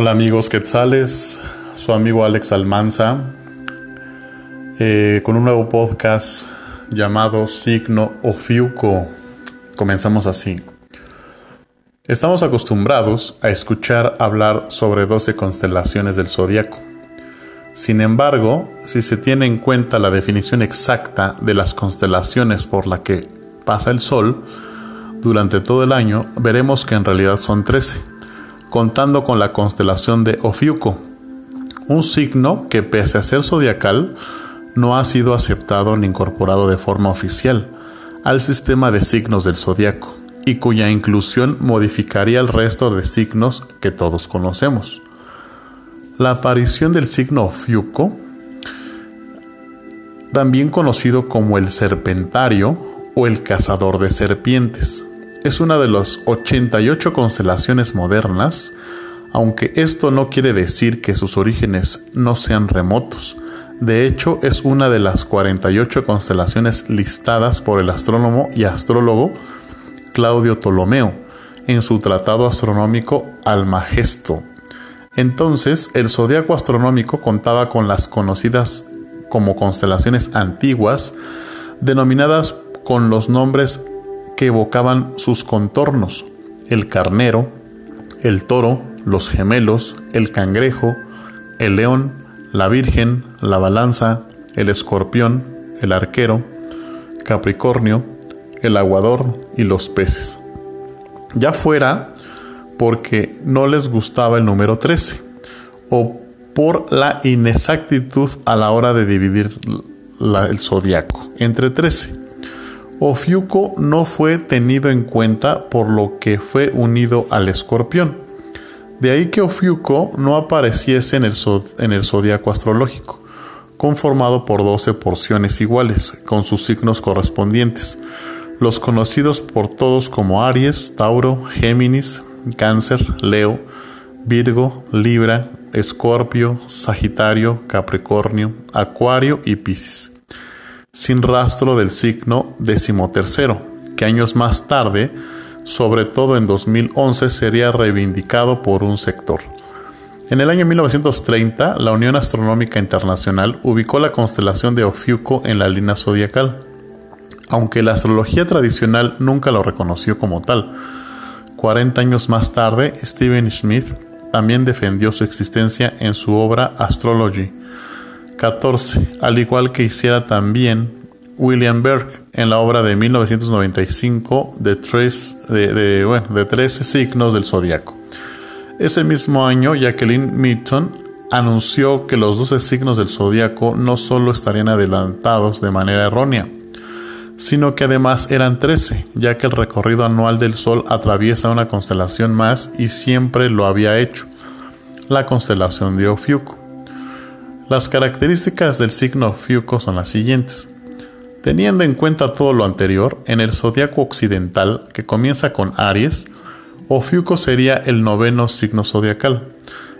Hola amigos quetzales, su amigo Alex Almanza, eh, con un nuevo podcast llamado Signo Ofiuco. Comenzamos así. Estamos acostumbrados a escuchar hablar sobre 12 constelaciones del zodiaco. Sin embargo, si se tiene en cuenta la definición exacta de las constelaciones por la que pasa el Sol durante todo el año, veremos que en realidad son 13 contando con la constelación de Ofiuco, un signo que pese a ser zodiacal, no ha sido aceptado ni incorporado de forma oficial al sistema de signos del zodiaco y cuya inclusión modificaría el resto de signos que todos conocemos. La aparición del signo Ofiuco, también conocido como el serpentario o el cazador de serpientes, es una de las 88 constelaciones modernas, aunque esto no quiere decir que sus orígenes no sean remotos. De hecho, es una de las 48 constelaciones listadas por el astrónomo y astrólogo Claudio Ptolomeo en su tratado astronómico Almagesto. Entonces, el zodiaco astronómico contaba con las conocidas como constelaciones antiguas, denominadas con los nombres que evocaban sus contornos, el carnero, el toro, los gemelos, el cangrejo, el león, la virgen, la balanza, el escorpión, el arquero, Capricornio, el aguador y los peces. Ya fuera porque no les gustaba el número 13 o por la inexactitud a la hora de dividir el zodiaco entre 13 Ofiuco no fue tenido en cuenta por lo que fue unido al escorpión. De ahí que Ofiuco no apareciese en el, en el zodiaco astrológico, conformado por 12 porciones iguales, con sus signos correspondientes, los conocidos por todos como Aries, Tauro, Géminis, Cáncer, Leo, Virgo, Libra, Escorpio, Sagitario, Capricornio, Acuario y Piscis sin rastro del signo decimotercero, que años más tarde, sobre todo en 2011, sería reivindicado por un sector. En el año 1930, la Unión Astronómica Internacional ubicó la constelación de Ofiuco en la línea zodiacal, aunque la astrología tradicional nunca lo reconoció como tal. 40 años más tarde, Stephen Smith también defendió su existencia en su obra Astrology, 14, al igual que hiciera también William Berg en la obra de 1995 de, tres, de, de 13 signos del zodiaco. Ese mismo año, Jacqueline Mitton anunció que los 12 signos del zodiaco no solo estarían adelantados de manera errónea, sino que además eran 13, ya que el recorrido anual del Sol atraviesa una constelación más y siempre lo había hecho, la constelación de Ofiuco. Las características del signo Fiuco son las siguientes. Teniendo en cuenta todo lo anterior, en el zodiaco occidental, que comienza con Aries, Ofiuco sería el noveno signo zodiacal.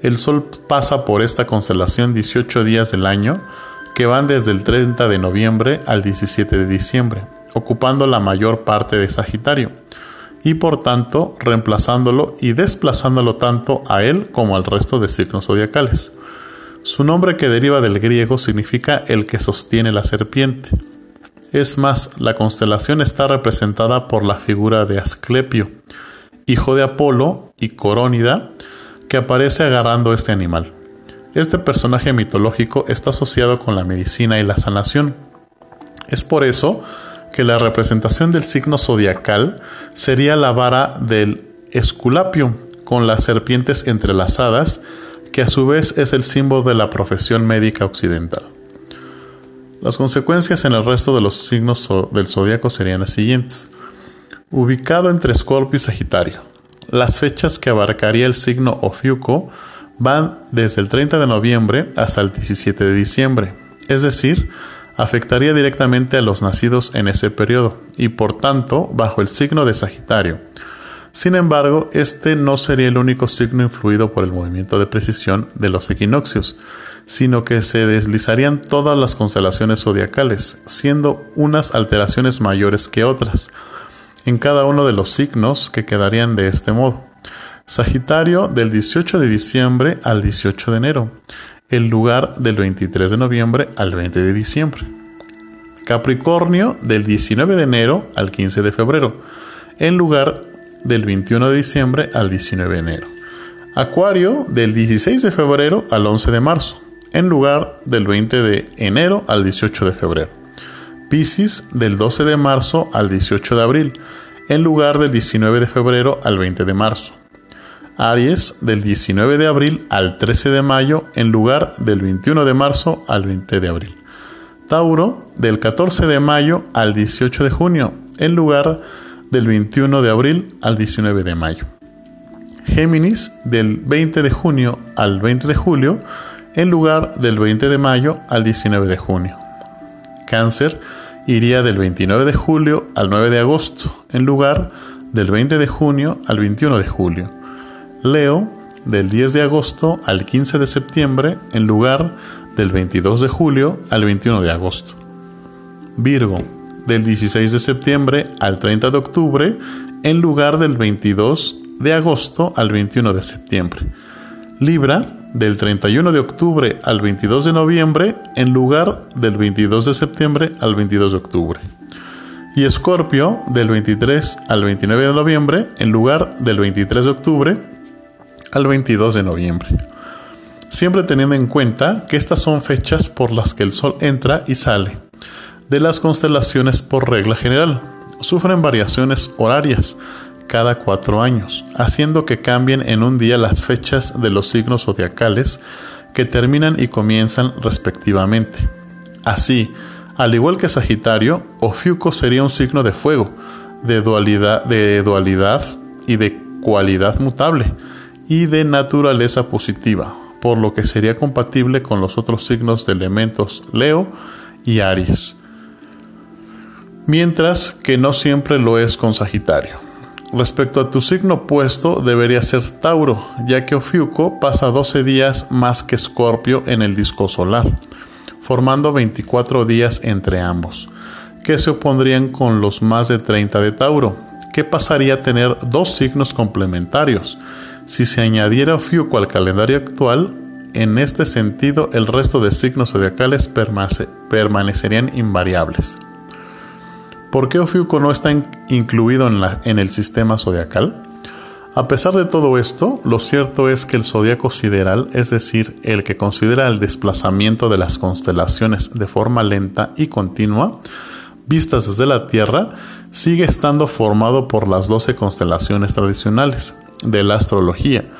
El Sol pasa por esta constelación 18 días del año, que van desde el 30 de noviembre al 17 de diciembre, ocupando la mayor parte de Sagitario, y por tanto reemplazándolo y desplazándolo tanto a él como al resto de signos zodiacales. Su nombre que deriva del griego significa el que sostiene la serpiente. Es más, la constelación está representada por la figura de Asclepio, hijo de Apolo y Corónida, que aparece agarrando este animal. Este personaje mitológico está asociado con la medicina y la sanación. Es por eso que la representación del signo zodiacal sería la vara del Esculapio, con las serpientes entrelazadas que a su vez es el símbolo de la profesión médica occidental. Las consecuencias en el resto de los signos del zodiaco serían las siguientes. Ubicado entre Escorpio y Sagitario, las fechas que abarcaría el signo Ofiuco van desde el 30 de noviembre hasta el 17 de diciembre, es decir, afectaría directamente a los nacidos en ese periodo y por tanto bajo el signo de Sagitario, sin embargo, este no sería el único signo influido por el movimiento de precisión de los equinoccios, sino que se deslizarían todas las constelaciones zodiacales, siendo unas alteraciones mayores que otras, en cada uno de los signos que quedarían de este modo. Sagitario del 18 de diciembre al 18 de enero. El lugar del 23 de noviembre al 20 de diciembre. Capricornio del 19 de enero al 15 de febrero. En lugar del 21 de diciembre al 19 de enero. Acuario del 16 de febrero al 11 de marzo, en lugar del 20 de enero al 18 de febrero. Piscis del 12 de marzo al 18 de abril, en lugar del 19 de febrero al 20 de marzo. Aries del 19 de abril al 13 de mayo, en lugar del 21 de marzo al 20 de abril. Tauro del 14 de mayo al 18 de junio, en lugar del 21 de abril al 19 de mayo. Géminis del 20 de junio al 20 de julio en lugar del 20 de mayo al 19 de junio. Cáncer iría del 29 de julio al 9 de agosto en lugar del 20 de junio al 21 de julio. Leo del 10 de agosto al 15 de septiembre en lugar del 22 de julio al 21 de agosto. Virgo del 16 de septiembre al 30 de octubre en lugar del 22 de agosto al 21 de septiembre. Libra del 31 de octubre al 22 de noviembre en lugar del 22 de septiembre al 22 de octubre. Y Escorpio del 23 al 29 de noviembre en lugar del 23 de octubre al 22 de noviembre. Siempre teniendo en cuenta que estas son fechas por las que el Sol entra y sale de las constelaciones por regla general. Sufren variaciones horarias cada cuatro años, haciendo que cambien en un día las fechas de los signos zodiacales que terminan y comienzan respectivamente. Así, al igual que Sagitario, Ofiuco sería un signo de fuego, de dualidad, de dualidad y de cualidad mutable, y de naturaleza positiva, por lo que sería compatible con los otros signos de elementos Leo y Aries mientras que no siempre lo es con Sagitario. Respecto a tu signo opuesto, debería ser Tauro, ya que Ofiuco pasa 12 días más que Escorpio en el disco solar, formando 24 días entre ambos, que se opondrían con los más de 30 de Tauro, que pasaría a tener dos signos complementarios. Si se añadiera Ofiuco al calendario actual, en este sentido el resto de signos zodiacales permanecerían invariables. ¿Por qué Ofiuco no está incluido en, el sistema zodiacal? A pesar de todo esto, lo cierto es que el zodiaco sideral, es decir, el que considera el desplazamiento de las constelaciones de forma lenta y continua, vistas desde la Tierra, sigue estando formado por las 12 constelaciones tradicionales de la astrología,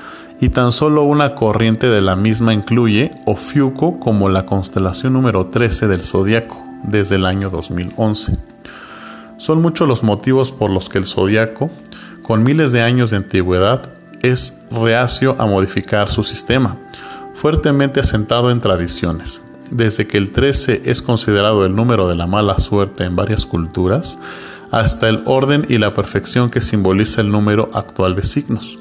y tan solo una corriente de la misma incluye Ofiuco como la constelación número 13 del zodiaco desde el año 2011. Son muchos los motivos por los que el zodiaco, con miles de años de antigüedad, es reacio a modificar su sistema, fuertemente asentado en tradiciones. Desde que el 13 es considerado el número de la mala suerte en varias culturas, hasta el orden y la perfección que simboliza el número actual de signos.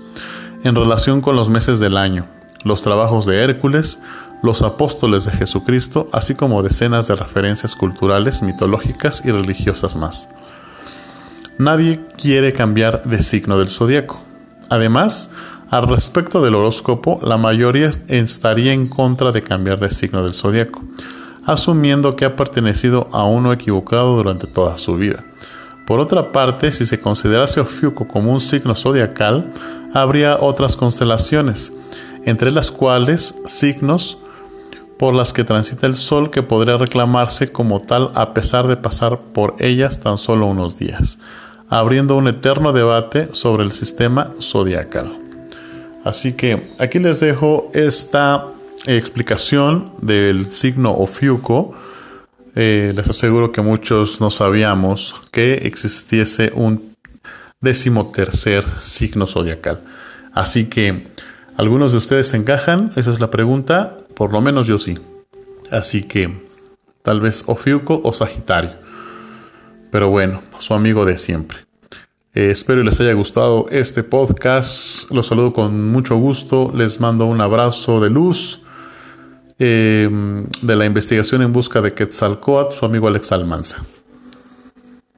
En relación con los meses del año, los trabajos de Hércules, los apóstoles de Jesucristo, así como decenas de referencias culturales, mitológicas y religiosas más. Nadie quiere cambiar de signo del zodiaco. Además, al respecto del horóscopo, la mayoría estaría en contra de cambiar de signo del zodiaco, asumiendo que ha pertenecido a uno equivocado durante toda su vida. Por otra parte, si se considerase Ofiuco como un signo zodiacal, habría otras constelaciones, entre las cuales signos por las que transita el Sol que podría reclamarse como tal a pesar de pasar por ellas tan solo unos días abriendo un eterno debate sobre el sistema zodiacal. Así que aquí les dejo esta explicación del signo Ofiuco. Eh, les aseguro que muchos no sabíamos que existiese un decimotercer signo zodiacal. Así que, ¿algunos de ustedes encajan? Esa es la pregunta. Por lo menos yo sí. Así que, tal vez Ofiuco o Sagitario. Pero bueno, su amigo de siempre. Eh, espero les haya gustado este podcast. Los saludo con mucho gusto. Les mando un abrazo de luz eh, de la investigación en busca de Quetzalcoatl, su amigo Alex Almanza.